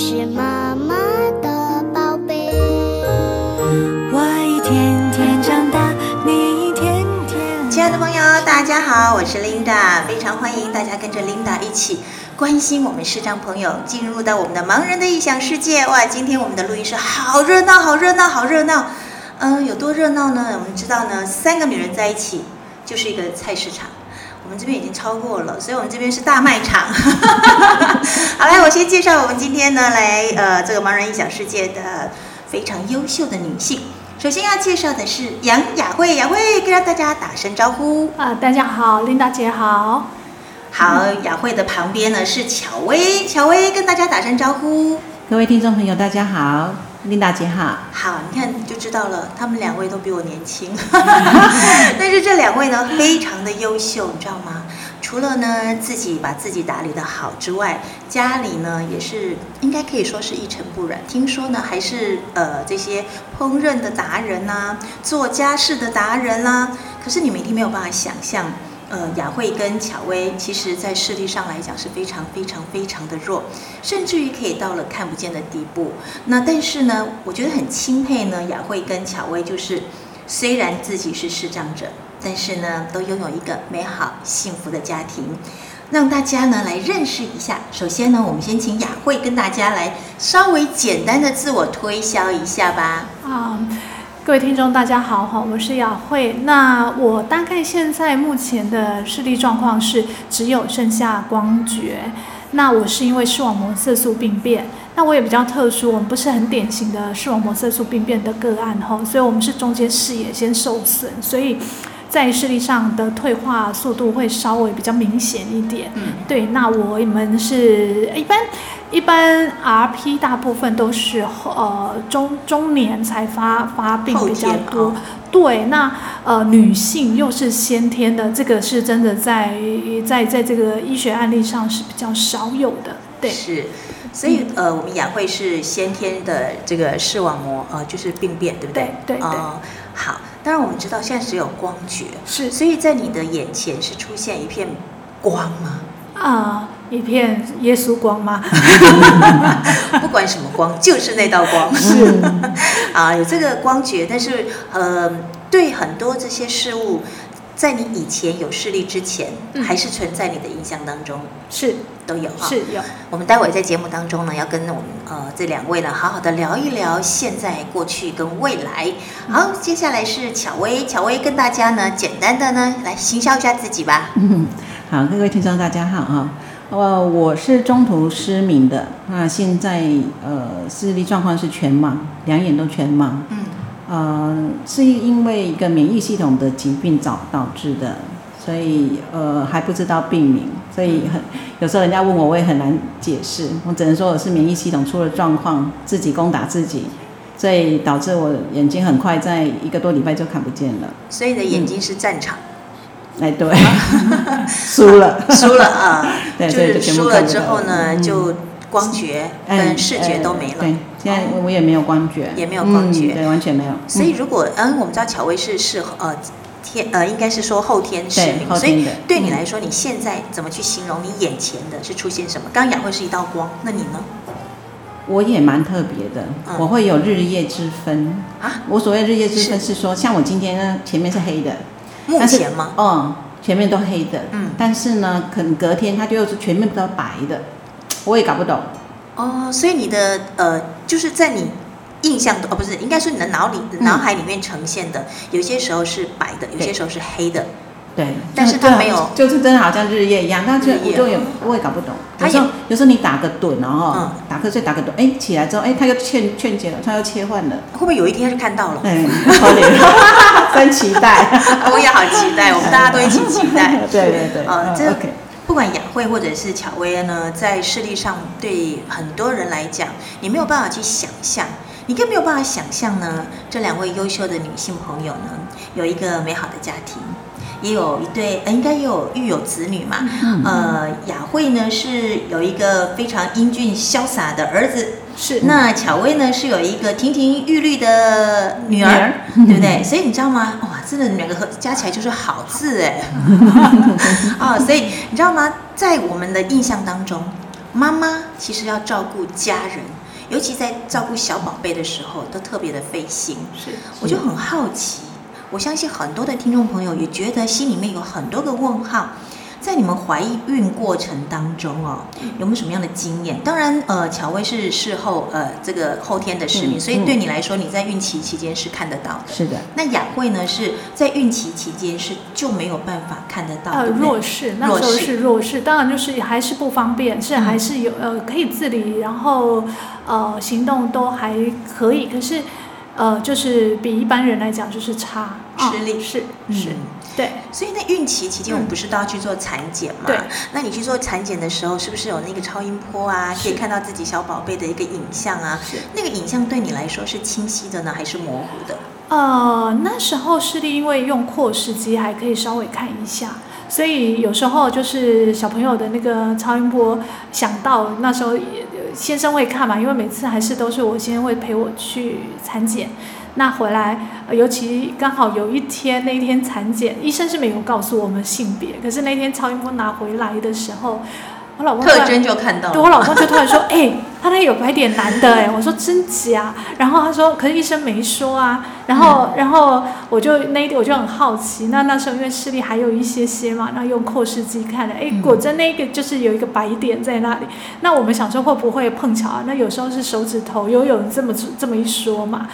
是妈妈的宝贝。我一天天长大，你一天天。亲爱的朋友，大家好，我是 Linda，非常欢迎大家跟着 Linda 一起关心我们视障朋友，进入到我们的盲人的异想世界。哇，今天我们的录音室好热闹，好热闹，好热闹。嗯，有多热闹呢？我们知道呢，三个女人在一起就是一个菜市场。我们这边已经超过了，所以我们这边是大卖场。好来，我先介绍我们今天呢来呃这个盲人异想世界的非常优秀的女性。首先要介绍的是杨雅慧，雅慧跟大家打声招呼。啊，大家好，琳达姐好。好，雅慧的旁边呢是巧薇，巧薇跟大家打声招呼。各位听众朋友，大家好，琳达姐好。好，你看就知道了，他们两位都比我年轻，但是这两位呢非常的优秀，你知道吗？除了呢自己把自己打理的好之外，家里呢也是应该可以说是一尘不染。听说呢还是呃这些烹饪的达人呐、做家事的达人啦、可是你们一定没有办法想象。呃，雅慧跟巧薇，其实在视力上来讲是非常非常非常的弱，甚至于可以到了看不见的地步。那但是呢，我觉得很钦佩呢，雅慧跟巧薇就是虽然自己是视障者，但是呢，都拥有一个美好幸福的家庭。让大家呢来认识一下。首先呢，我们先请雅慧跟大家来稍微简单的自我推销一下吧。啊，各位听众大家好哈，我是雅慧。那我大概现在目前的视力状况是只有剩下光觉。那我是因为视网膜色素病变，那我也比较特殊，我们不是很典型的视网膜色素病变的个案哈，所以我们是中间视野先受损，所以在视力上的退化速度会稍微比较明显一点。嗯，对，那我们是一般一般 RP 大部分都是呃中中年才发发病比较多。哦对，那呃女性又是先天的，这个是真的在在在这个医学案例上是比较少有的。对，是。所以呃，我们雅慧是先天的这个视网膜呃就是病变，对不对？对对对哦，好。当然我们知道现在只有光觉，是所以在你的眼前是出现一片光吗？啊、一片耶稣光吗？不管什么光，就是那道光。是 啊，有这个光觉，但是呃，对很多这些事物，在你以前有视力之前，嗯还是存在你的印象当中，是都有哈。是有。我们待会在节目当中呢，要跟我们呃这两位呢，好好的聊一聊现在、过去跟未来。好，接下来是巧薇，巧薇跟大家呢，简单的呢来行销一下自己吧。嗯，好，各位听众大家好哈。呃，我是中途失明的，那现在呃视力状况是全盲，两眼都全盲。嗯，呃，是因为一个免疫系统的疾病导导致的，所以呃还不知道病名，所以很有时候人家问我，我也很难解释，我只能说我是免。疫系统出了状况，自己攻打自己，所以导致我眼睛很快在一个多礼拜就看不见了。所以你的眼睛是战场，哎，对，输了，输了啊，对就是输了之后呢，嗯。就光觉嗯跟视觉都没了。对，现在我也没有光觉，也没有光觉嗯对，完全没有。所以如果嗯，我们知道巧薇是是呃天呃，应该是说后天失对明，所以对你来说，你现在怎么去形容你眼前的是出现什么？刚刚雅慧是一道光，那你呢？我也蛮特别的，嗯我会有日夜之分。啊，我所谓日夜之分是说，像我今天呢，前面是黑的，目前吗？嗯，前面都黑的，嗯但是呢，可能隔天它就又是全面都白的，我也搞不懂。哦，所以你的呃，就是在你印象的哦，不是，应该说你的脑里、嗯脑海里面呈现的，有些时候是白的，有些时候是黑的。对，但是就它没有就是真的好像日夜一样，但是我就也我也搞不懂。有时候有时候你打个盹哦，嗯打瞌睡打个盹，哎，起来之后，哎，他又劝劝解了，他又切换了，会不会有一天就看到了？哎，可怜，真期待。我也好期待，我们大家都一起期待。对 对对，嗯呃这不管雅慧或者是巧薇呢，在视力上对很多人来讲，你没有办法去想象，你更没有办法想象呢，这两位优秀的女性朋友呢，有一个美好的家庭，也有一对，呃，应该也有育有子女嘛。嗯。呃，雅慧呢是有一个非常英俊潇洒的儿子，是那巧薇呢是有一个亭亭玉立的女儿，对不对？所以你知道吗？哇，真的两个合加起来就是好字哎。哦，所以你知道吗？在我们的印象当中，妈妈其实要照顾家人，尤其在照顾小宝贝的时候，都特别的费心。是我就很好奇，我相信很多的听众朋友也觉得心里面有很多个问号。在你们怀孕过程当中哦，有没有什么样的经验？当然，呃，乔薇是事后呃这个后天的失明，嗯所以对你来说，你在孕期期间是看得到的。是的，那雅慧呢，是在孕期期间是就没有办法看得到，呃对不对？弱势，那时候是弱势，当然就是还是不方便，是嗯。还是有呃可以自理，然后呃行动都还可以，可是呃就是比一般人来讲就是差，啊吃力。是嗯。是，对。所以那孕期期间，我们不是都要去做产检吗？对。那你去做产检的时候，是不是有那个超音波啊，可以看到自己小宝贝的一个影像啊？是那个影像对你来说是清晰的呢，还是模糊的？呃，那时候视力因为用扩视机还可以稍微看一下，所以有时候就是小朋友的那个超音波想到那时候先生会看嘛，因为每次还是都是我先生会陪我去产检。那回来，呃尤其刚好有一天那一天产检，医生是没有告诉我们性别，可是那天超音波拿回来的时候，我老公特征就看到了。对我老公就突然说：“哎、他那有白点男的哎、我说：“真假？”然后他说：“可是医生没说啊。”然后，然后我就那一天我就很好奇。那那时候因为视力还有一些些嘛，那用扩视机看的，哎，果真那个就是有一个白点在那里。那我们想说会不会碰巧啊？那有时候是手指头，有有人这么这么一说嘛。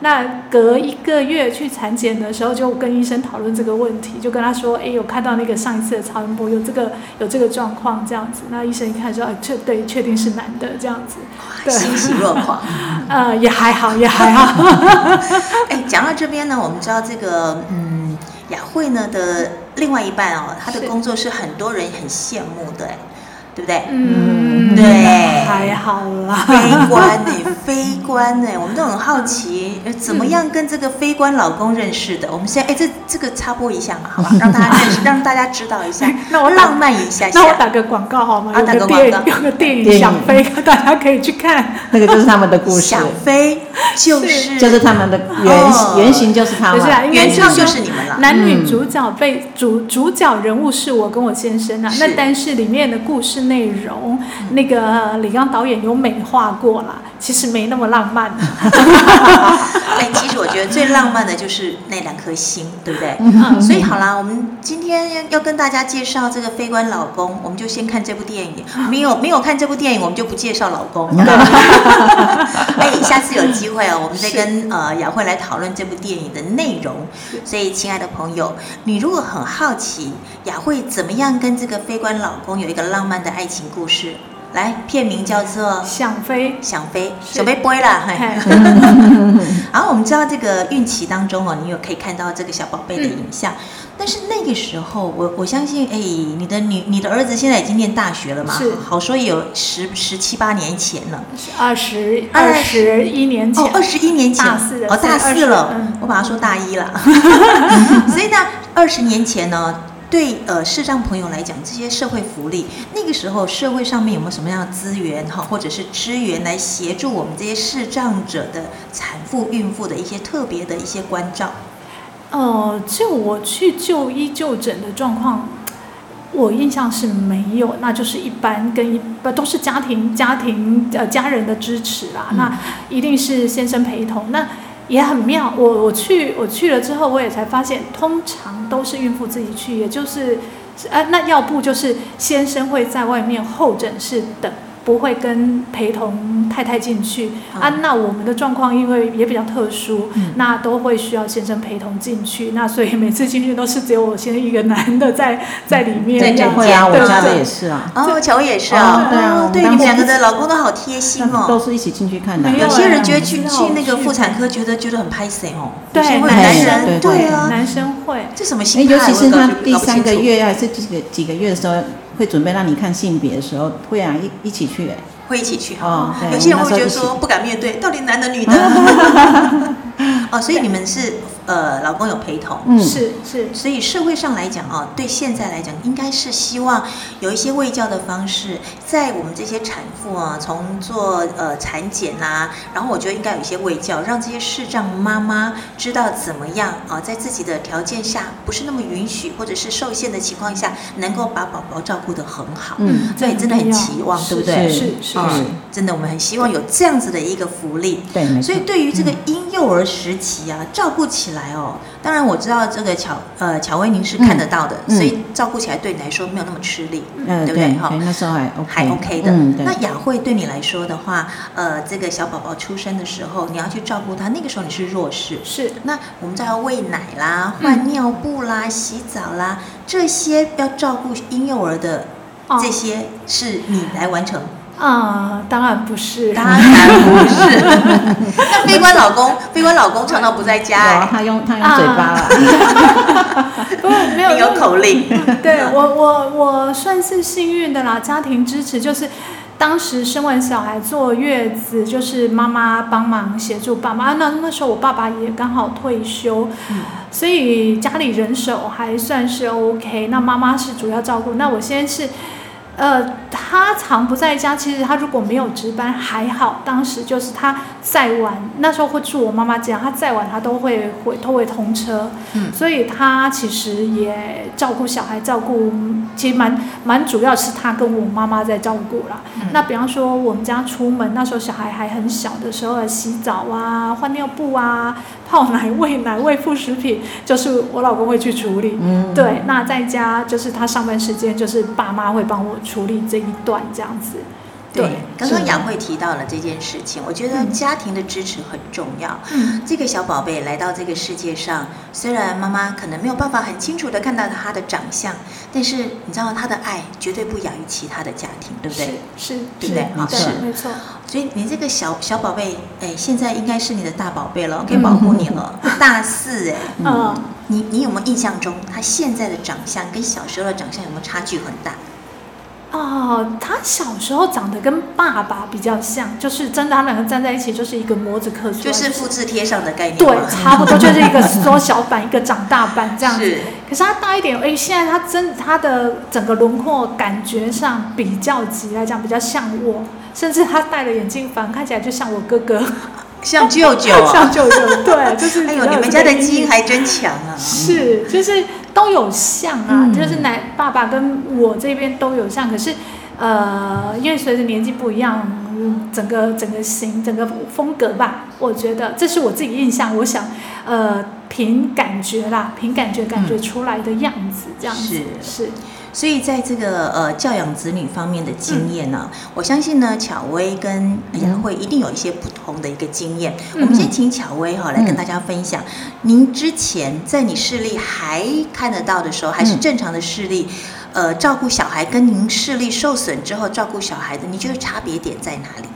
那隔一个月去产检的时候，就跟医生讨论这个问题，就跟他说：“哎，有看到那个上一次的超音波有这个有这个状况这样子。”那医生一看说：“哎，确对，确定是男的这样子。”对欣喜若狂。呃，也还好，也还好。哎，讲到这边呢，我们知道这个嗯，雅慧呢的另外一半哦，她的工作是很多人很羡慕的，哎，对不对？嗯，对还好啦。飞官呢、飞官呢、我们都很好奇，呃怎么样跟这个非官老公认识的？我们现在哎，这这个插播一下嘛，好吧，让大家认识，让大家知道一下，那我浪漫一下下。那我打个广告好吗？啊有打个广告个电影，有个电影想飞，大家可以去看。那个就是他们的故事，想飞就是就是他们的原、哦原型就是他们不是。啊，原唱就是你们了。男女主角被主主角人物是我跟我先生啊，那但是里面的故事内容，那个李刚导演有美化过啦，其实没那么浪漫。最浪漫的就是那两颗心，对不对？嗯所以好啦，我们今天要跟大家介绍这个《非官老公》，我们就先看这部电影。没有没有看这部电影，我们就不介绍老公。哎，下次有机会哦，我们再跟呃雅慧来讨论这部电影的内容。所以，亲爱的朋友，你如果很好奇雅慧怎么样跟这个非官老公有一个浪漫的爱情故事，来，片名叫做。想飞，想飞，是。想飞飞啦，嘿。嘿。然后我们知道这个孕期当中哦，你有可以看到这个小宝贝的影像，但是那个时候，我我相信，哎，你的女你的儿子现在已经念大学了嘛，是。好说也有十十七八年前了，二十二二十一年前。哦，，二十一年前，大四的哦，大四了，嗯。我把他说大一了，所以呢，二十年前呢。对呃视障朋友来讲，这些社会福利，那个时候社会上面有没有什么样的资源哈，或者是资源来协助我们这些视障者的产妇、孕妇的一些特别的一些关照？呃，就我去就医就诊的状况，我印象是没有，那就是一般跟一不都是家庭家庭呃家人的支持啦，嗯。那一定是先生陪同，那也很妙。我我去我去了之后，我也才发现，通常都是孕妇自己去，也就是呃那要不就是先生会在外面候诊室等。不会跟陪同太太进去、嗯啊，那我们的状况因为也比较特殊，嗯。那都会需要先生陪同进去，那所以每次进去都是只有我先生一个男的在在里面在这样子，会啊，我对家的也是啊，哦，乔也是啊，哦对啊哦对，你们两个的老公都好贴心哦。都哦。是一起进去看的。有有些人哎觉得去去那个去妇产科，觉得觉得很拍谁哦，对男男生人对啊，男生会，这什么哎，心态？尤其是他第三个月还是几个几个月的时候，会准备让你看性别的时候，会啊一一起去欸。会一起去哦对有些人会觉得说不敢面对，到底男的女的？哦，所以你们是呃老公有陪同，嗯。是是，所以社会上来讲啊，对现在来讲，应该是希望有一些卫教的方式，在我们这些产妇啊，从做呃产检呐、然后我觉得应该有一些卫教，让这些视障妈妈知道怎么样啊，在自己的条件下不是那么允许或者是受限的情况下，能够把宝宝照顾得很好。嗯，所以真的很期望，对不对？是是真的，我们很希望有这样子的一个福利。对，所以对于这个婴幼儿时期啊，照顾起来哦，当然我知道这个巧呃巧薇您是看得到的，嗯所以照顾起来对你来说没有那么吃力，嗯对不对哈？对那时候还 OK，还 OK 的。嗯，那雅慧对你来说的话，呃，这个小宝宝出生的时候，你要去照顾他，那个时候你是弱势。是那我们再要喂奶啦、换尿布啦、洗澡啦，这些要照顾婴幼儿的哦这些是你来完成。啊，当然不是，当然不是。那飞官老公，飞官老公常常不在家哎，他用他用嘴巴了，不是没 有口令。对我我我算是幸运的啦，家庭支持就是。当时生完小孩坐月子，就是妈妈帮忙协助爸妈。啊那那时候我爸爸也刚好退休，所以家里人手还算是 OK。那妈妈是主要照顾。那我现在是，呃，他常不在家。其实他如果没有值班还好，当时就是他再晚，那时候会住我妈妈家，他再晚他都会回都会通车。嗯所以他其实也照顾小孩，照顾其实蛮蛮主要是他跟我妈妈在照顾啦。嗯那比方说我们家出门那时候小孩还很小的时候，洗澡啊、换尿布啊、泡奶、喂 奶、喂副食品，就是我老公会去处理。嗯，对，那在家就是他上班时间，就是爸妈会帮我处理这一段这样子。对，刚刚是雅慧提到了这件事情，我觉得嗯家庭的支持很重要。嗯，这个小宝贝来到这个世界上，虽然妈妈可能没有办法很清楚的看到他的长相，但是你知道他的爱绝对不亚于其他的家庭，对不对？是是对不对好对是没错。所以你这个小小宝贝，哎，现在应该是你的大宝贝了，可以保护你了。大四哎，嗯，你你有没有印象中他现在的长相跟小时候的长相有没有差距很大？哦，他小时候长得跟爸爸比较像，就是真的，他两个站在一起就是一个模子刻出来，就是复制贴上的概念对，差不多就是一个缩小版，一个长大版这样子。可是他大一点，哎，现在他真他的整个轮廓感觉上比较急来讲比较像我，甚至他戴了眼镜反而看起来就像我哥哥，像舅舅像啊！舅舅，对，就是 哎呦，你们家的基因还真强啊！是，就是都有像啊，嗯。就是奶爸爸跟我这边都有像，可是呃，因为随着年纪不一样，嗯整个整个型整个风格吧，我觉得这是我自己印象，我想呃凭感觉啦，凭感觉感觉出来的样子，这样子是。是所以在这个呃教养子女方面的经验呢、我相信呢，巧薇跟雅慧一定有一些不同的一个经验。嗯我们先请巧薇哈来跟大家分享，您之前在你视力还看得到的时候，还是嗯正常的视力，呃，照顾小孩跟您视力受损之后照顾小孩的，你觉得差别点在哪里？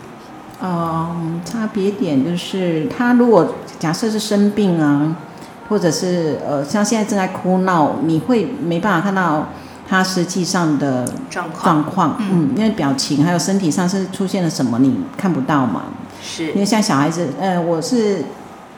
嗯，差别点就是他如果假设是生病啊，或者是呃像现在正在哭闹，你会没办法看到他实际上的状况。状况，嗯。嗯，因为表情还有身体上是出现了什么，你看不到嘛。是。因为像小孩子，呃，我是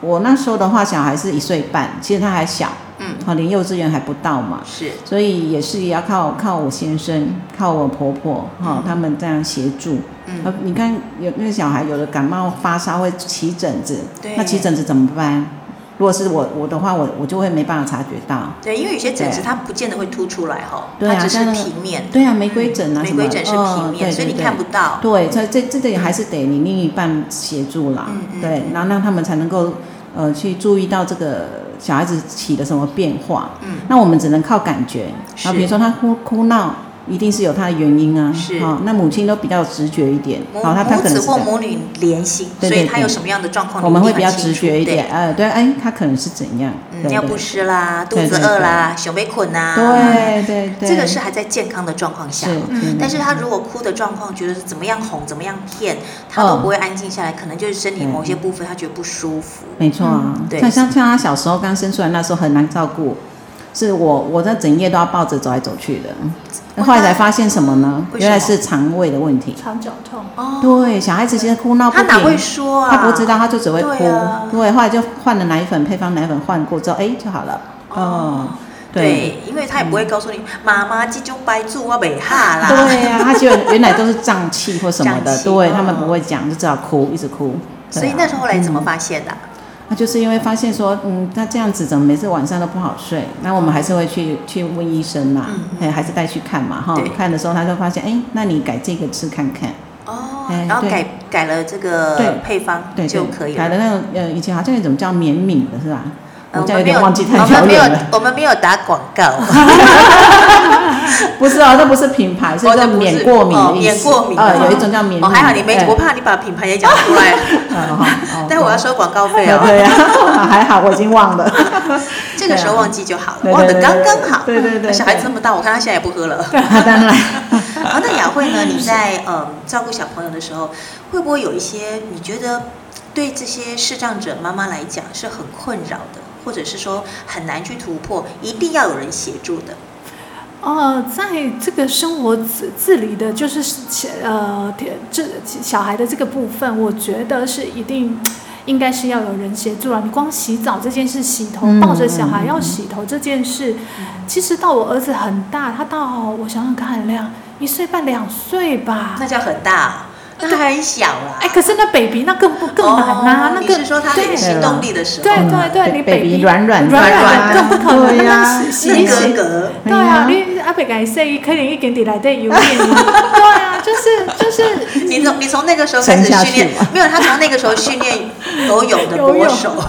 我那时候的话，小孩是一岁半，其实他还小，嗯。好，连幼稚园还不到嘛，是。所以也是要靠靠我先生，靠我婆婆，哈、他们这样协助。呃嗯，你看有那个小孩有的感冒发烧会起疹子，对。那起疹子怎么办？如果是我我的话，我我就会没办法察觉到。对，因为有些疹子它不见得会凸出来哈，对啊它只是平面。对啊，玫瑰疹啊玫瑰疹是哦平面，对所以你看不到。对，所以这这个也还是得你另一半协助啦，嗯嗯对，然后让他们才能够呃去注意到这个小孩子起了什么变化。嗯，那我们只能靠感觉，是然后比如说他哭哭闹，一定是有他的原因啊，是。好、那母亲都比较直觉一点，母好、他他母子可能是或母女联系，所以他有什么样的状况，我们会比较直觉一点，对。呃，对，哎，他可能是怎样，尿不湿啦，肚子饿啦，小被捆呐，对对对，这个是还在健康的状况下。，嗯但是他如果哭的状况，觉得是怎么样哄，怎么样骗，他都嗯不会安静下来，可能就是身体某些部分他觉得不舒服。没错对。像像像他小时候刚生出来那时候很难照顾，是我我在整夜都要抱着走来走去的。那后来才发现什么呢？原来是肠胃的问题。肠绞痛。哦，对，小孩子其实哭闹不停，他哪会说啊？他不知道，他就只会哭。对啊对，后来就换了奶粉，配方奶粉换过之后，哎就好了。哦，对。对，因为他也不会告诉你，妈妈这种白住我没哈啦。对呀、他就原来都是胀气或什么的，对他们不会讲，就知道哭，一直哭。所以那时候后来怎么发现的？那就是因为发现说，嗯，他这样子怎么每次晚上都不好睡？那我们还是会去去问医生嘛，嗯哎、还是带去看嘛，哈。看的时候他就发现，哎、那你改这个吃看看。哦然后改改了这个对配方对，就可以了。改了那种呃，以前好像有一种叫免敏的是吧？呃我这样有点忘记太我们没有久了。，我们没有打广告。不是哦，这不是品牌，是哦叫免过敏。免过敏的呃，有一种叫免哦，还好你没，哎我怕你把品牌也讲出来，但我要收广告费哦。对对呀，还好我已经忘了。这个时候忘记就好了，忘得刚刚好。对对对小孩子这么大，我看他现在也不喝了。啊当然，好，那雅慧呢？你在嗯照顾小朋友的时候，会不会有一些你觉得对这些视障者妈妈来讲是很困扰的，或者是说很难去突破，一定要有人协助的？呃，在这个生活自自理的，就是呃这小孩的这个部分，我觉得是一定应该是要有人协助了。你光洗澡这件事，洗头嗯抱着小孩嗯要洗头这件事，其实到我儿子很大，他到我想想看，两一岁半两岁吧。那叫很大、哦，那还很小啦。哎，可是那 baby 那更不更难呐、哦那更你是说他对有行动力的时候？对对对，你 baby 软软软软软的更不可能，对呀那洗那洗洗格格。对啊，你阿伯改说，可能已经伫内底游泳了。对啊，就是就是，你从你从那个时候开始训练，没有他从那个时候训练游泳的游泳国手。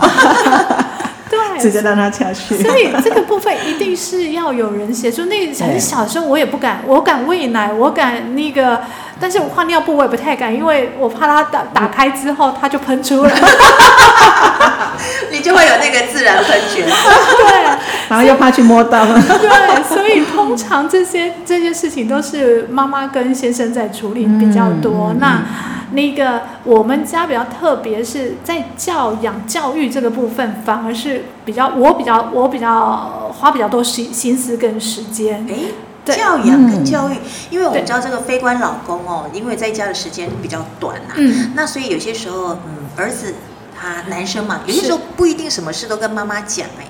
对。直接让他下去。所以这个部分一定是要有人协助。那很小的时候我也不敢，我敢喂奶，我敢那个，但是我换尿布我也不太敢，因为我怕它打打开之后它就喷出来。你就会有那个自然喷泉。对。然后又怕去摸到。对，所以通常这些这些事情都是妈妈跟先生在处理比较多。那那个我们家比较特别，是在教养教育这个部分，反而是比较我比较我比较花比较多心心思跟时间。教养跟教育，因为我们知道这个非官老公哦，因为在家的时间比较短呐、嗯，那所以有些时候，嗯，儿子他男生嘛，有些是时候不一定什么事都跟妈妈讲哎。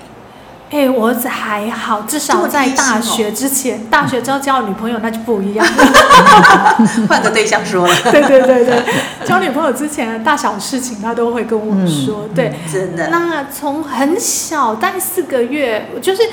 哎、我儿子还好，至少在大学之前，大学之后交女朋友那就不一样了。换个对象说了，对对对对，交女朋友之前的大小事情他都会跟我说。对，真的。那从很小，大概四个月，就是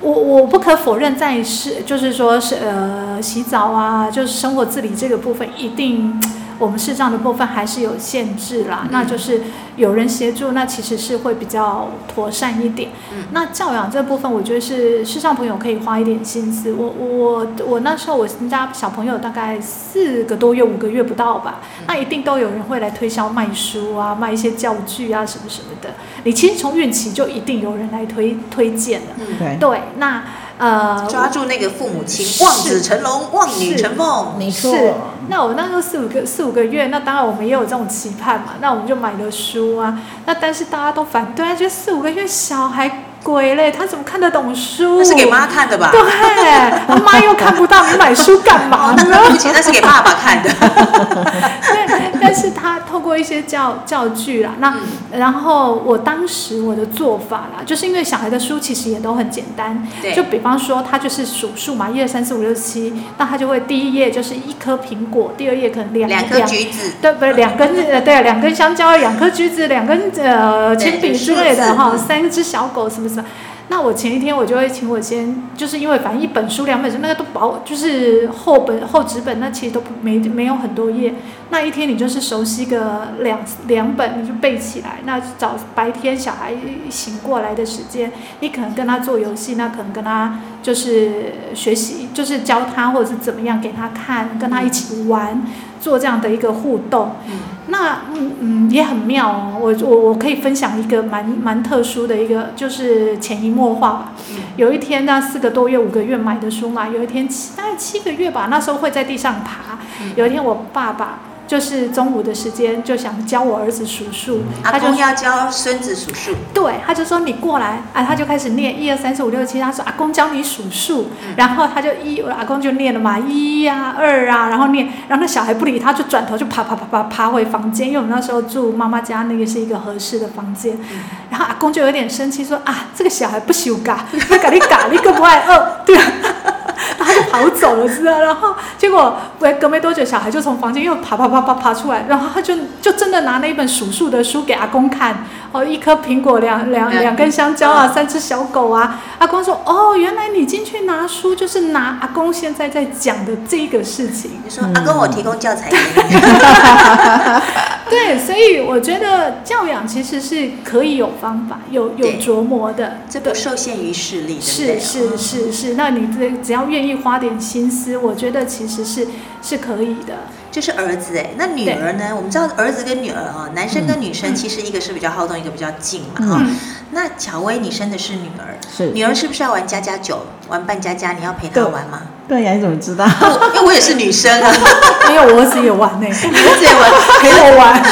我我不可否认，在是就是说是呃洗澡啊，就是生活自理这个部分，一定我们视障的部分还是有限制啦。那就是有人协助，那其实是会比较妥善一点。嗯那教养这部分，我觉得是视障朋友可以花一点心思。我我我那时候我们家小朋友大概四个多月、五个月不到吧，那一定都有人会来推销卖书啊，卖一些教具啊什么什么的。你其实从孕期就一定有人来推推荐了。嗯，对，对，那呃，抓住那个父母亲，望子成龙，望女成凤。没错。是，那我那时候四五个四五个月，那当然我们也有这种期盼嘛，那我们就买了书啊。那但是大家都反对啊，觉得四五个月小孩鬼嘞，他怎么看得懂书？那是给妈看的吧？对，他 妈又看不到，你买书干嘛呢？那对不起，那是给爸爸看的。对，但是他透过一些教教具啦，那、然后我当时我的做法啦，就是因为小孩的书其实也都很简单，就比方说他就是数数嘛，一二三四五六七，那他就会第一页就是一颗苹果，第二页可能两两颗橘子，对，不对两根呃，对，两根香蕉，两颗橘子，两根呃对铅笔之类的哈，嗯三只小狗什么什么。那我前一天我就会请我先，就是因为反正一本书、两本书那个都薄，就是厚本厚纸本，那其实都没没有很多页。那一天你就是熟悉个两两本，你就背起来。那早白天小孩醒过来的时间，你可能跟他做游戏，那可能跟他就是学习，就是教他或者是怎么样给他看，跟他一起玩，做这样的一个互动。那嗯嗯也很妙哦，我我我可以分享一个蛮蛮特殊的一个，就是潜移默化吧。有一天呢，四个多月、五个月买的书嘛，有一天七大概七个月吧，那时候会在地上爬。有一天我爸爸就是中午的时间就想教我儿子数数，他就阿公要教孙子数数，对，他就说你过来，啊，他就开始念一二三四五六七，他说阿公教你数数，嗯。然后他就一，我阿公就念了嘛，一呀、二啊，然后念，然后那小孩不理他，就转头就爬爬爬爬爬回房间，因为我们那时候住妈妈家，那个是一个合适的房间，嗯。然后阿公就有点生气说啊，这个小孩不修嘎，他嘎你嘎，你更不爱饿，对啊。然后他就跑走了，知道？然后结果喂，隔没多久，小孩就从房间又爬爬爬爬爬出来，然后他就就真的拿那一本数数的书给阿公看，哦，一颗苹果，两两嗯两根香蕉啊，三只小狗啊。阿公说，哦，原来你进去拿书就是拿阿公现在在讲的这个事情。你说阿公我提供教材给你，对，所以我觉得教养其实是可以有方法、有有琢磨的。这不受限于视力，是？是是是，那你这只要愿意花点心思，我觉得其实是是可以的。这是儿子哎，那女儿呢？我们知道儿子跟女儿啊，男生跟女生其实一个是比较好动，一个比较静嘛哈、嗯那巧薇，你生的是女儿，是女儿是不是要玩家家酒，玩扮家家？你要陪她玩吗？对呀，你怎么知道？因为我也是女生啊，没有，我儿子也玩呢、你儿子也玩，陪我玩。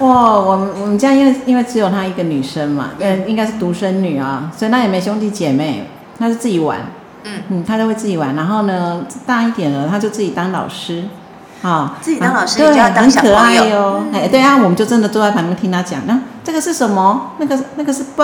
哇，我们我们家因为因为只有她一个女生嘛，嗯，应该是独生女啊，所以她也没兄弟姐妹，那是自己玩，嗯嗯，他就会自己玩。然后呢，大一点了，他就自己当老师，啊，自己当老师对很可爱哦。哎，对啊，我们就真的坐在旁边听他讲，那这个是什么？那个那个是 b，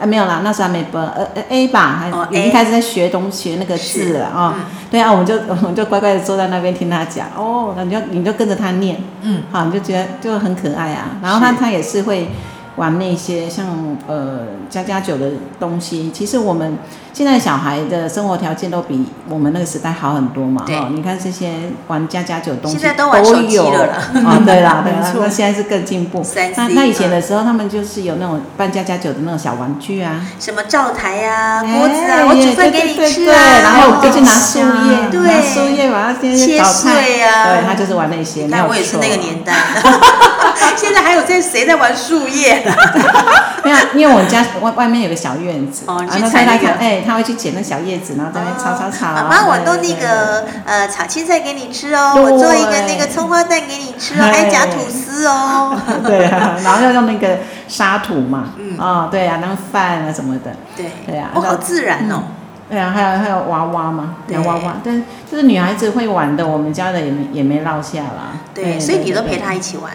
啊没有啦，那时候还没 b，呃呃 a 吧，还哦已经开始在学东西学那个字了啊。嗯对啊，我们就我们就乖乖的坐在那边听他讲，哦，那你就你就跟着他念。嗯，好，你就觉得就很可爱啊。然后他他也是会玩那些像呃家家酒的东西。其实我们现在小孩的生活条件都比我们那个时代好很多嘛。对哦，你看这些玩家家酒的东西现在都玩手机有了啦哦，对啦，对啦那现在是更进步。那那以前的时候，他们就是有那种扮家家酒的那种小玩具啊。什么灶台呀、哎锅子啊，我煮饭给你吃对然后我就去拿树叶，对拿树叶把它切切碎啊对他就是玩那些。没有你看我也是那个年代的，现在还有在谁在玩树叶啦？没有，因为我们家外外面有个小院子，哦你去然后采那个哎，他会去捡那小叶子，然后在那边炒炒炒。妈妈，我对弄那个呃炒青菜给你吃哦，我做一个那个葱花蛋给你吃哦，还夹吐司哦。对啊，然后要用那个沙土嘛，嗯哦，对啊，当饭啊什么的，对对啊我，好自然哦。对啊，还有还有娃娃嘛，对洋娃娃，但就是女孩子会玩的，我们家的也没也没落下啦。对，所以你都陪她一起玩。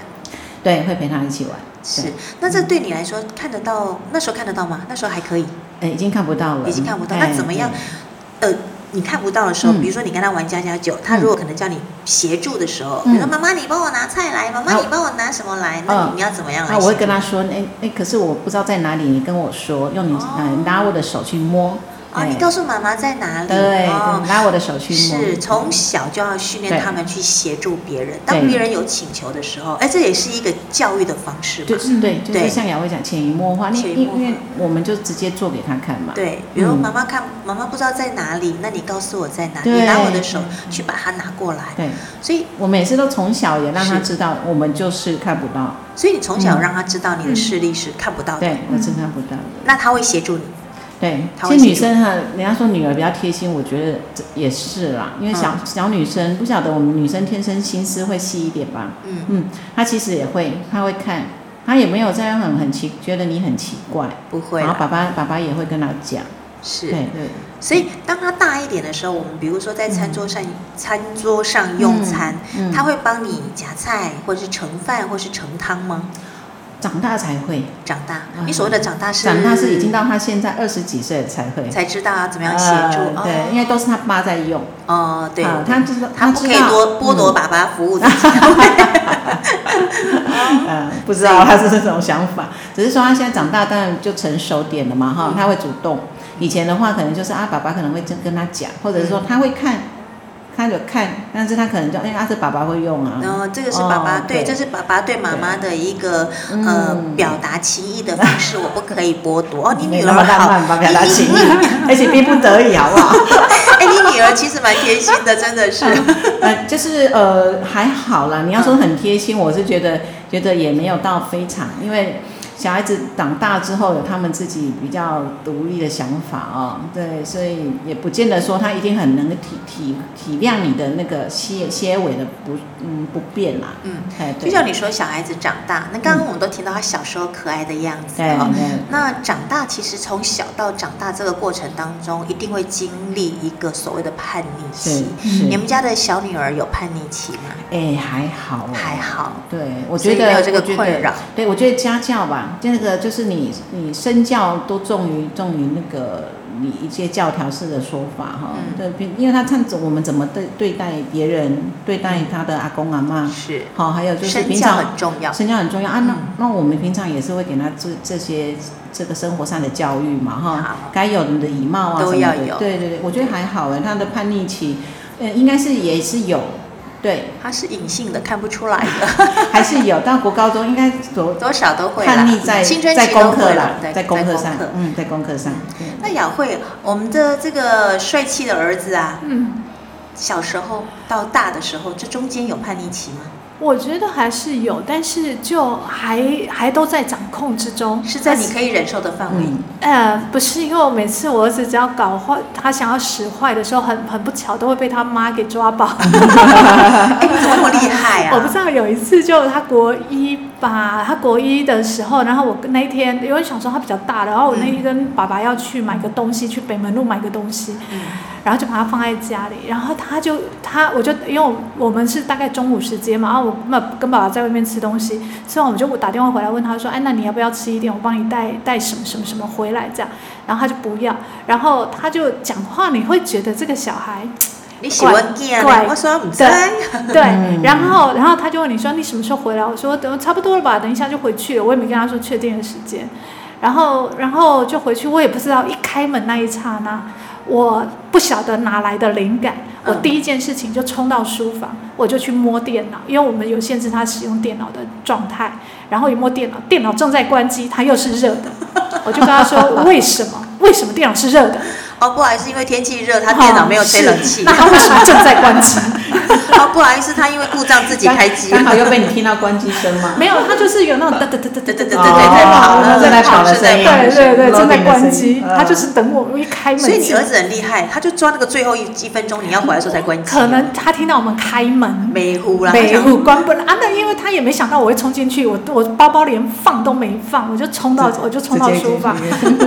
对，会陪他一起玩。是，那这对你来说看得到？那时候看得到吗？那时候还可以，哎，已经看不到了，已经看不到。哎那怎么样？呃，你看不到的时候，嗯比如说你跟他玩家家酒，他嗯如果可能叫你协助的时候，嗯比如说妈妈你帮我拿菜来，妈妈你帮我拿什么来，那你要怎么样来那？我会跟他说，哎哎，可是我不知道在哪里，你跟我说，用你哦呃拿我的手去摸。哦，你哎告诉妈妈在哪里？对，拿我的手去摸。是从小就要训练他们去协助别人，当别人有请求的时候，哎，这也是一个教育的方式嘛。就是对，就对是像雅慧讲潜移默化，你潜移默化因因为我们就直接做给他看嘛。对，比如嗯妈妈看妈妈不知道在哪里，那你告诉我在哪里，你拿我的手去把它拿过来。对，所以，我每次都从小也让他知道，我们就是看不到，所以你从小嗯让他知道你的视力是看不到的，对，我是看不到的。那他会协助你。对，其实女生哈，人家说女儿比较贴心，我觉得这也是啦，因为小、嗯。小女生不晓得我们女生天生心思会细一点吧，嗯，嗯，她其实也会，她会看，她也没有这样很很奇，觉得你很奇怪，不会啦，然后爸爸爸爸也会跟她讲，是。对对，所以当她大一点的时候，我们比如说在餐桌上、餐桌上用餐，嗯。嗯他会帮你夹菜，或者是盛饭，或是盛汤吗？长大才会，长大，嗯。你所谓的长大是长大是已经到他现在二十几岁了才会，才知道要怎么样协助。呃对，因为都是他爸在用，哦，对，啊她知道他不可以多剥夺嗯爸爸服务自己。嗯，不知道他是这种想法，只是说他现在长大，当然就成熟点了嘛，哈，他会主动。以前的话，可能就是啊，爸爸可能会跟跟他讲，或者是说他会看，他有看，但是他可能就哎，他是爸爸会用啊。然后这个是爸爸哦对，这是爸爸对妈妈的一个嗯呃表达情意的方式，我不可以剥夺。哦，你女儿好，表达情意，而且逼不得已，好不好？哎，你女儿其实蛮贴心的，真的是。呃，就是呃还好啦。你要说很贴心，我是觉得觉得也没有到非常，因为小孩子长大之后有他们自己比较独立的想法哦，对，所以也不见得说他一定很能体体体谅你的那个些些微的不嗯不便啦，嗯，哎，对就像你说小孩子长大，那刚刚我们都听到他小时候可爱的样子对那长大其实从小到长大这个过程当中，一定会经历一个所谓的叛逆期。是你，们家的小女儿有叛逆期吗？哎还好哦还好，对，我觉得没有这个困扰对，我觉得家教吧，这个就是你你身教都重于重于那个你一些教条式的说法哈。嗯。对，比因为他看着我们怎么对对待别人，对待他的阿公阿妈，是，好，还有就是平常很重要。身教很重要。啊。那嗯。那我们平常也是会给他这这些这个生活上的教育嘛哈，该有的礼貌啊都什么的。要有。对对对，我觉得还好哎，他的叛逆期，呃，应该是也是有，对，它是隐性的，看不出来的，还是有。但国高中应该多多少都会叛逆在青春在功课啦，对在功课上嗯，在功课上，那雅慧，我们的这个帅气的儿子啊，嗯，小时候到大的时候，这中间有叛逆期吗？我觉得还是有，但是就还还都在掌控之中，是在你可以忍受的范围。嗯，呃，不是，因为我每次我儿子只要搞坏，他想要使坏的时候，很很不巧都会被他妈给抓包。哎，你怎么那么厉害啊？我不知道有一次就他国一吧，他国一的时候，然后我那一天因为小时候他比较大，然后我那天跟爸爸要去买个东西，去北门路买个东西，嗯然后就把它放在家里，然后他就他我就因为我我们是大概中午时间嘛，然后我那跟爸爸在外面吃东西，吃完我就打电话回来问他说，哎，那你要不要吃一点？我帮你带带什么什么什么回来这样，然后他就不要，然后他就讲话，你会觉得这个小孩。你喜欢见怪我说不对在。对嗯，然后然后他就问你说你什么时候回来？我说等差不多了吧，等一下就回去了。我也没跟他说确定的时间，然后然后就回去。我也不知道一开门那一刹那，我不晓得哪来的灵感，我嗯第一件事情就冲到书房，我就去摸电脑，因为我们有限制他使用电脑的状态。然后一摸电脑，电脑正在关机，它又是热的，我就跟他说 为什么？为什么电脑是热的？哦，不好意思，因为天气热，他电脑没有吹冷气。哦是那它为什么正在关机？哦，不好意思，他因为故障自己开机。刚好又被你听到关机声嘛，没有，他就是有那种哒哒哒哒哒哒。哒对对对对跑了正在跑的声音，对对对，正在关机，他就是等我一开门。所以你儿子很厉害，他就抓那个最后一一分钟你要回来的时候才关机。可能他听到我们开门，没呼啦，没他想户关不了。啊，那因为他也没想到我会冲进去，我我包包连放都没放，我就冲到我就冲到书房。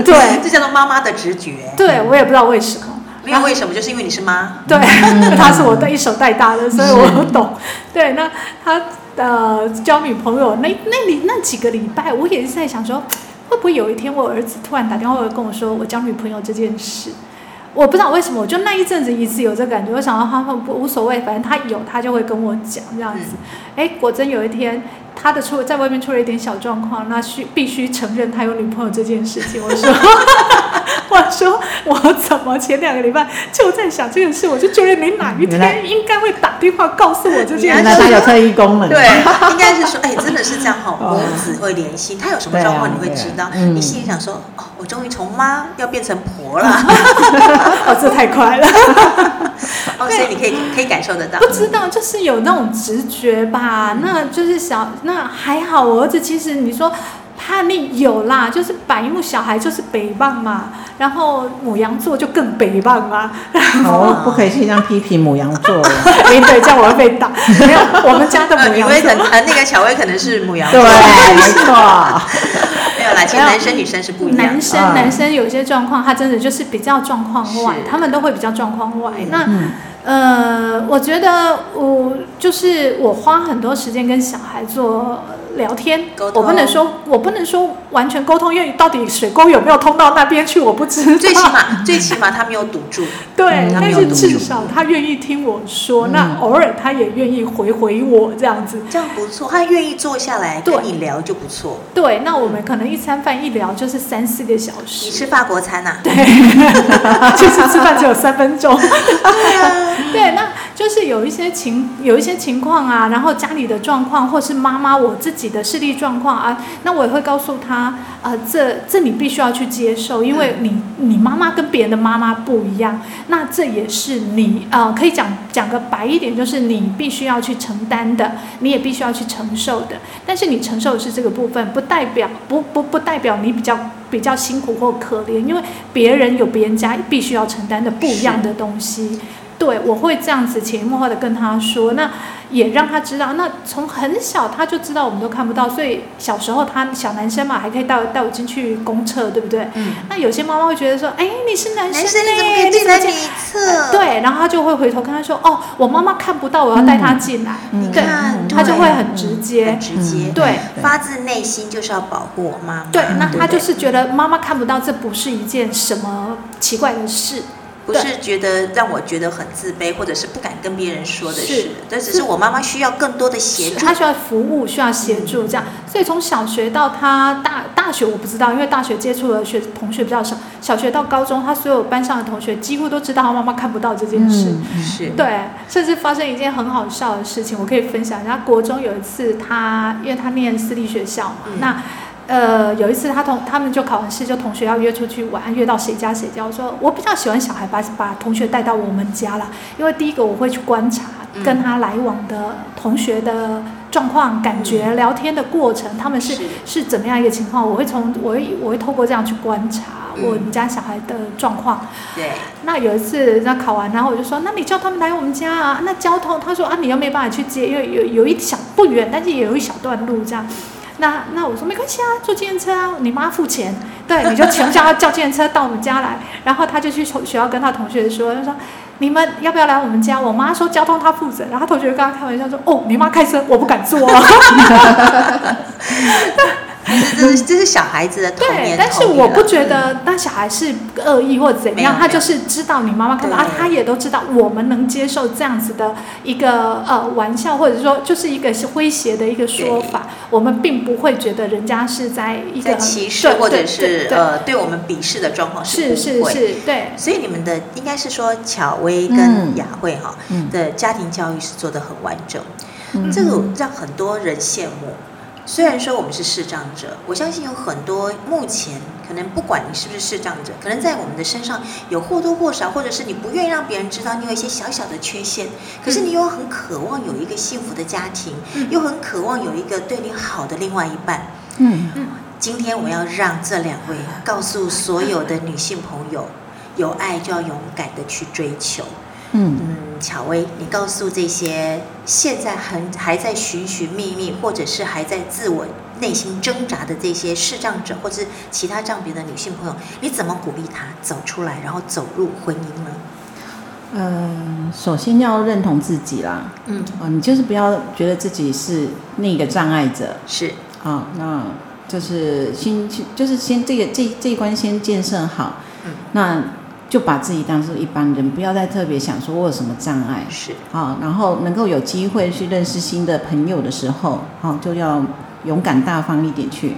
对。这叫做妈妈的直觉。对，我也不知道为什么。没有为什么，就是因为你是妈。对，他是我的一手带大的，所以我懂。对，那他呃交女朋友那那里那几个礼拜，我也是在想说，会不会有一天我儿子突然打电话跟我说我交女朋友这件事。我不知道为什么，我就那一阵子一直有这感觉。我想到他们不无所谓，反正他有他就会跟我讲这样子。哎、果真有一天他的出在外面出了一点小状况，那需必须承认他有女朋友这件事情。我说，我说我怎么前两个礼拜就在想这件事，我就觉得你哪一天应该会打电话告诉我这件原事。来他有特异功能，对，应该是说，哎，真的是这样哈，母子会联系，他有什么状况你会知道啊。啊嗯你心里想说，哦，我终于从妈要变成婆了，哦，这太快了。哦，所以你可以可以感受得到不。知道，就是有那种直觉吧。那就是小，那还好。我儿子其实你说叛逆有啦，就是白目小孩就是北棒嘛，然后母羊座就更北棒嘛。哦，不可以去这样批评母羊座，哎，对，这样我会被打。没有，我们家的呃，母羊可。呃，那个小薇可能是母羊对，座，没错，没有啦，其实男生女生是不一样男。生啊男生有些状况，他真的就是比较状况外，他们都会比较状况外。那嗯呃，我觉得我就是我花很多时间跟小孩做聊天我不能说我不能说完全沟通，因为到底水沟有没有通到那边去，我不知道。最起码，最起码他没有堵住。对，嗯但是至少他愿意听我说，嗯那偶尔他也愿意回回我这样子。这样不错，他愿意坐下来对跟你聊就不错。对，那我们可能一餐饭一聊就是三四个小时你。吃法国餐呐、啊？对，其 实吃饭只有三分钟。就是有一些情有一些情况啊，然后家里的状况，或是妈妈我自己己的视力状况啊，那我也会告诉他，呃，这这你必须要去接受，因为你你妈妈跟别人的妈妈不一样，那这也是你呃可以讲讲个白一点，就是你必须要去承担的，你也必须要去承受的。但是你承受的是这个部分，不代表不不不代表你比较比较辛苦或可怜，因为别人有别人家必须要承担的不一样的东西。对，我会这样子潜移默化的跟他说，那也让他知道。那从很小他就知道我们都看不到，所以小时候他小男生嘛，还可以带我带我进去公厕，对不对？嗯。那有些妈妈会觉得说，哎，你是男生男生你怎么可嘞，以进来女你怎么进？厕？对，然后他就会回头跟他说，哦，我妈妈看不到，我要带他进来。嗯对看，他就会很直接很。直接，对发自内心就是要保护我妈妈。对，那他就是觉得妈妈看不到，这不是一件什么奇怪的事。不是觉得让我觉得很自卑，或者是不敢跟别人说的是事，这只是我妈妈需要更多的协助她。需要服务，需要协助，这样。所以从小学到她大大学，我不知道，因为大学接触的学同学比较少。小学到高中，她所有班上的同学几乎都知道她妈妈看不到这件事。嗯是，对，甚至发生一件很好笑的事情，我可以分享一下。国中有一次她，因为她念私立学校嘛，嗯那呃有一次他同他们就考完试，就同学要约出去玩，约到谁家谁家。我说我比较喜欢小孩把把同学带到我们家啦，因为第一个我会去观察嗯跟他来往的同学的状况、感觉、聊天的过程，他们是是是怎么样一个情况，我会从我会我会透过这样去观察嗯我们家小孩的状况。对，那有一次，那考完，然后我就说，那你叫他们来我们家啊。那交通，他说啊，你又没办法去接，因为有有一小不远，但是也有一小段路这样。那那我说没关系啊，坐计程车啊，你妈付钱，对，你就全叫他叫计程车到我们家来。然后他就去学校跟他同学说，他说你们要不要来我们家？我妈说交通他负责。然后同学跟他开玩笑说，哦，你妈开车，我不敢坐、啊。这是这是小孩子的童对，年但是我不觉得那小孩是恶意或怎样，他就是知道你妈妈看到啊，他也都知道我们能接受这样子的一个呃玩笑，或者说就是一个是诙谐的一个说法，我们并不会觉得人家是在一个歧视或者是呃对我们鄙视的状况是。是是，对，所以你们的应该是说巧薇跟嗯雅慧哈、嗯。的家庭教育是做的很完整，嗯。这个让很多人羡慕。虽然说我们是视障者，我相信有很多目前可能不管你是不是视障者，可能在我们的身上有或多或少，或者是你不愿意让别人知道你有一些小小的缺陷，可是你又很渴望有一个幸福的家庭，嗯又很渴望有一个对你好的另外一半。嗯今天我要让这两位告诉所有的女性朋友，有爱就要勇敢的去追求。嗯嗯，巧薇，你告诉这些现在很还在寻寻觅觅，或者是还在自我内心挣扎的这些视障者，或者是其他障别的女性朋友，你怎么鼓励她走出来，然后走入婚姻呢？嗯，首先要认同自己啦，嗯，哦，你就是不要觉得自己是那个障碍者。是，啊、那就是先就是先这个这这一关先建设好，嗯，那就把自己当做一般人，不要再特别想说我有什么障碍，是，啊，然后能够有机会去认识新的朋友的时候，好，就要勇敢大方一点去，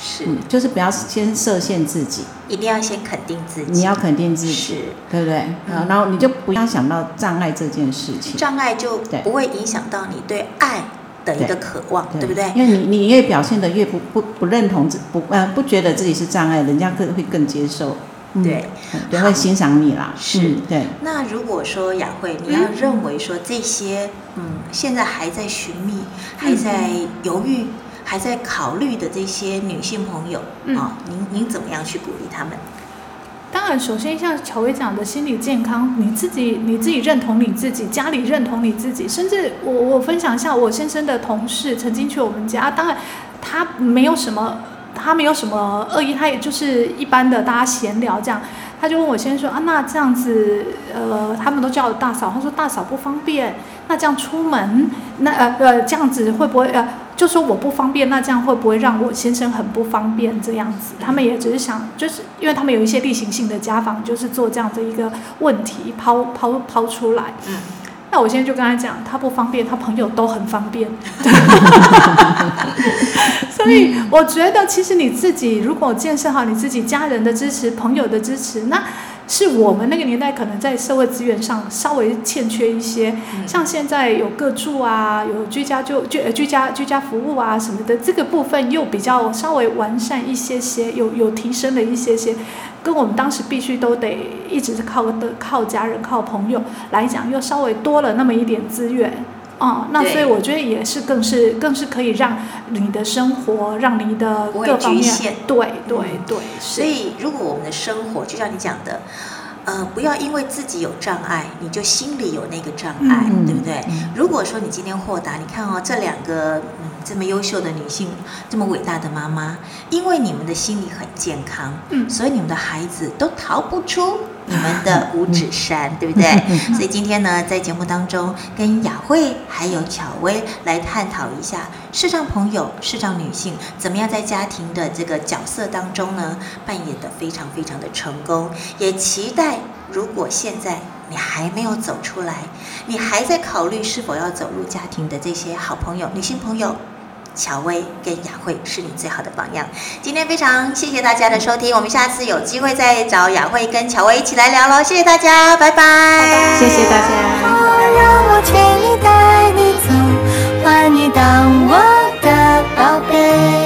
是，嗯，就是不要先设限自己，一定要先肯定自己。你要肯定自己，是。对不对？啊，然后你就不要想到障碍这件事情，障碍就不会影响到你对爱的一个渴望，对。不对？因为你你越表现的越不不不认同自不呃不觉得自己是障碍，人家更会更接受，嗯对，对，会欣赏你啦，是。嗯对，那如果说雅慧，你要认为说这些，嗯，现在还在寻觅、还在犹豫、还在考虑的这些女性朋友嗯。啊，您您怎么样去鼓励他们？当然，首先像乔薇讲的心理健康，你自己你自己认同你自己，家里认同你自己，甚至我我分享一下，我先生的同事曾经去我们家，当然他没有什么，他没有什么恶意，他也就是一般的大家闲聊这样，他就问我先生说啊，那这样子，呃，他们都叫我大嫂，他说大嫂不方便，那这样出门，那呃呃这样子会不会呃？就说我不方便，那这样会不会让我先生很不方便？这样子，他们也只是想，就是因为他们有一些例行性的家访，就是做这样的一个问题抛抛抛出来。嗯，那我现在就跟他讲，他不方便，他朋友都很方便。所以我觉得，其实你自己如果建设好你自己家人的支持、朋友的支持，那是我们那个年代可能在社会资源上稍微欠缺一些。嗯像现在有个住啊，有居家就居家居家服务啊什么的，这个部分又比较稍微完善一些些，有有提升了一些些，跟我们当时必须都得一直是靠的靠家人靠朋友来讲，又稍微多了那么一点资源。哦，那所以我觉得也是更是更是可以让你的生活，让你的各方面对对嗯。对，所以，如果我们的生活就像你讲的，呃，不要因为自己有障碍，你就心里有那个障碍，嗯对不对？嗯。如果说你今天豁达，你看哦，这两个嗯这么优秀的女性，这么伟大的妈妈，因为你们的心理很健康，嗯。所以你们的孩子都逃不出你们的五指山，对不对？所以今天呢，在节目当中跟雅慧还有巧薇来探讨一下视障朋友、视障女性怎么样在家庭的这个角色当中呢，扮演的非常非常的成功，也期待如果现在你还没有走出来，你还在考虑是否要走入家庭的这些好朋友、女性朋友。乔薇跟雅慧是你最好的榜样。今天非常谢谢大家的收听，我们下次有机会再找雅慧跟乔薇一起来聊喽。谢谢大家，拜拜。拜拜谢谢大家。让我千里带你走，换你当我的宝贝。